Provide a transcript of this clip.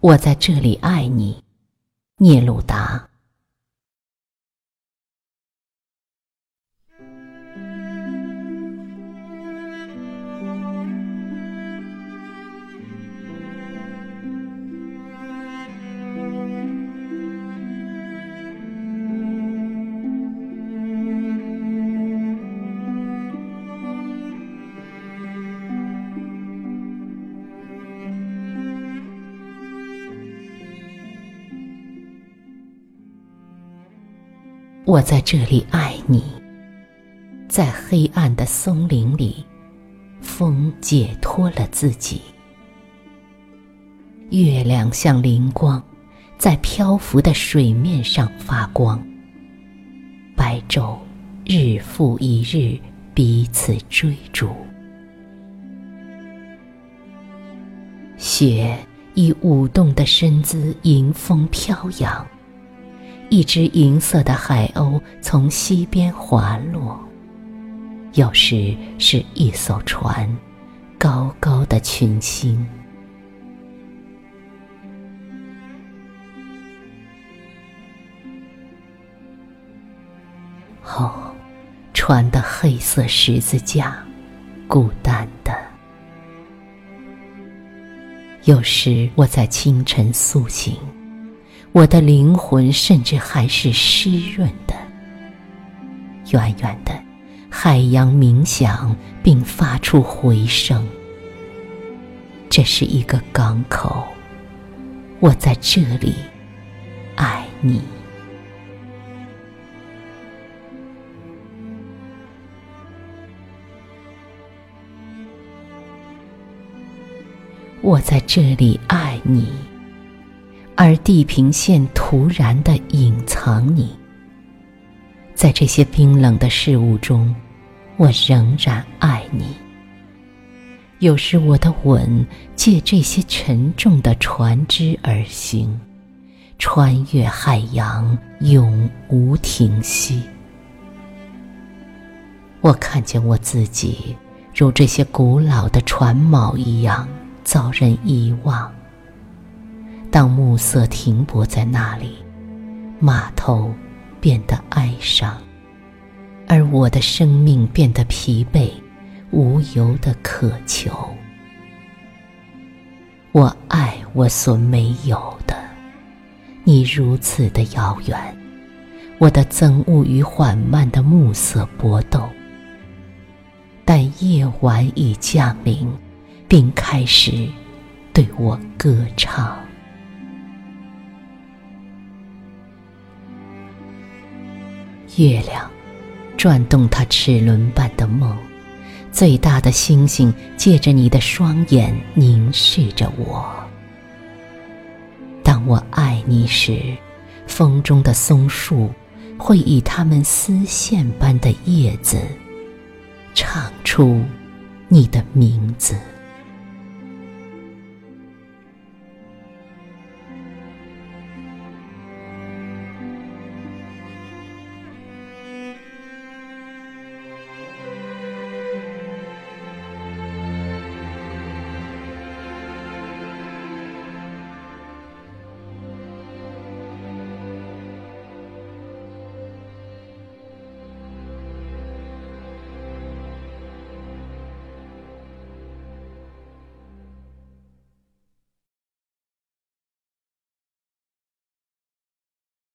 我在这里爱你，聂鲁达。我在这里爱你，在黑暗的松林里，风解脱了自己。月亮像灵光，在漂浮的水面上发光。白昼日复一日，彼此追逐。雪以舞动的身姿迎风飘扬。一只银色的海鸥从西边滑落，有时是一艘船，高高的群星。哦，船的黑色十字架，孤单的。有时我在清晨苏醒。我的灵魂甚至还是湿润的。远远的，海洋冥想并发出回声。这是一个港口，我在这里爱你。我在这里爱你。而地平线突然的隐藏你，在这些冰冷的事物中，我仍然爱你。有时我的吻借这些沉重的船只而行，穿越海洋，永无停息。我看见我自己如这些古老的船锚一样，遭人遗忘。当暮色停泊在那里，码头变得哀伤，而我的生命变得疲惫，无由的渴求。我爱我所没有的，你如此的遥远，我的憎恶与缓慢的暮色搏斗。但夜晚已降临，并开始对我歌唱。月亮转动它齿轮般的梦，最大的星星借着你的双眼凝视着我。当我爱你时，风中的松树会以它们丝线般的叶子唱出你的名字。